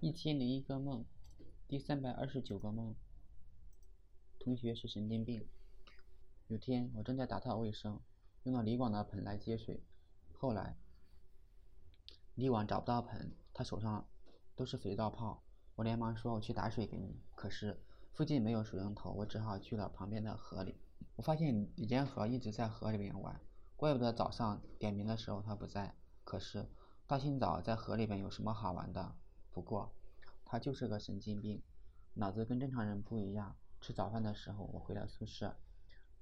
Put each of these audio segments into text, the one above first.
一千零一个梦，第三百二十九个梦。同学是神经病。有天我正在打扫卫生，用了李广的盆来接水，后来李广找不到盆，他手上都是肥皂泡，我连忙说：“我去打水给你。”可是附近没有水龙头，我只好去了旁边的河里。我发现李建和一直在河里面玩，怪不得早上点名的时候他不在。可是大清早在河里边有什么好玩的？不过，他就是个神经病，脑子跟正常人不一样。吃早饭的时候，我回了宿舍，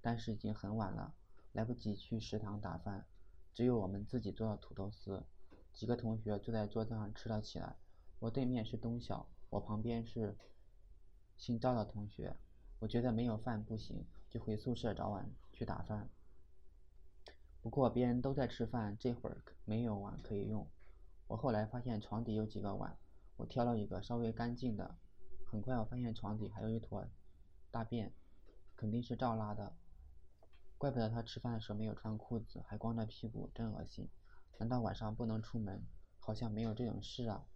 但是已经很晚了，来不及去食堂打饭，只有我们自己做的土豆丝。几个同学坐在桌子上吃了起来。我对面是东晓，我旁边是姓赵的同学。我觉得没有饭不行，就回宿舍找碗去打饭。不过别人都在吃饭，这会儿没有碗可以用。我后来发现床底有几个碗。我挑了一个稍微干净的，很快我发现床底还有一坨大便，肯定是赵拉的，怪不得他吃饭的时候没有穿裤子，还光着屁股，真恶心。难道晚上不能出门？好像没有这种事啊。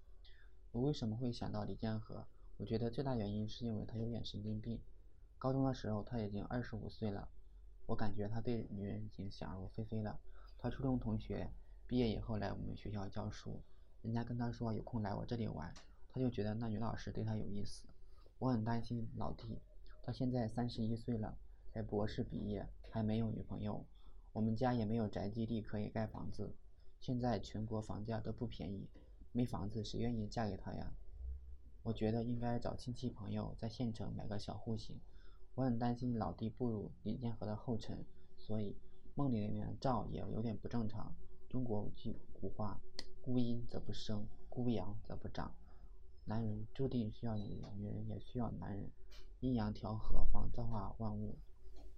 我为什么会想到李建和？我觉得最大原因是因为他有点神经病。高中的时候他已经二十五岁了，我感觉他对女人已经想入非非了。他初中同学毕业以后来我们学校教书。人家跟他说有空来我这里玩，他就觉得那女老师对他有意思。我很担心老弟，他现在三十一岁了，才博士毕业，还没有女朋友。我们家也没有宅基地可以盖房子，现在全国房价都不便宜，没房子谁愿意嫁给他呀？我觉得应该找亲戚朋友在县城买个小户型。我很担心老弟步入李建和的后尘，所以梦里面的赵也有点不正常。中国句古话。孤阴则不生，孤阳则不长。男人注定需要女人，女人也需要男人，阴阳调和，方造化万物。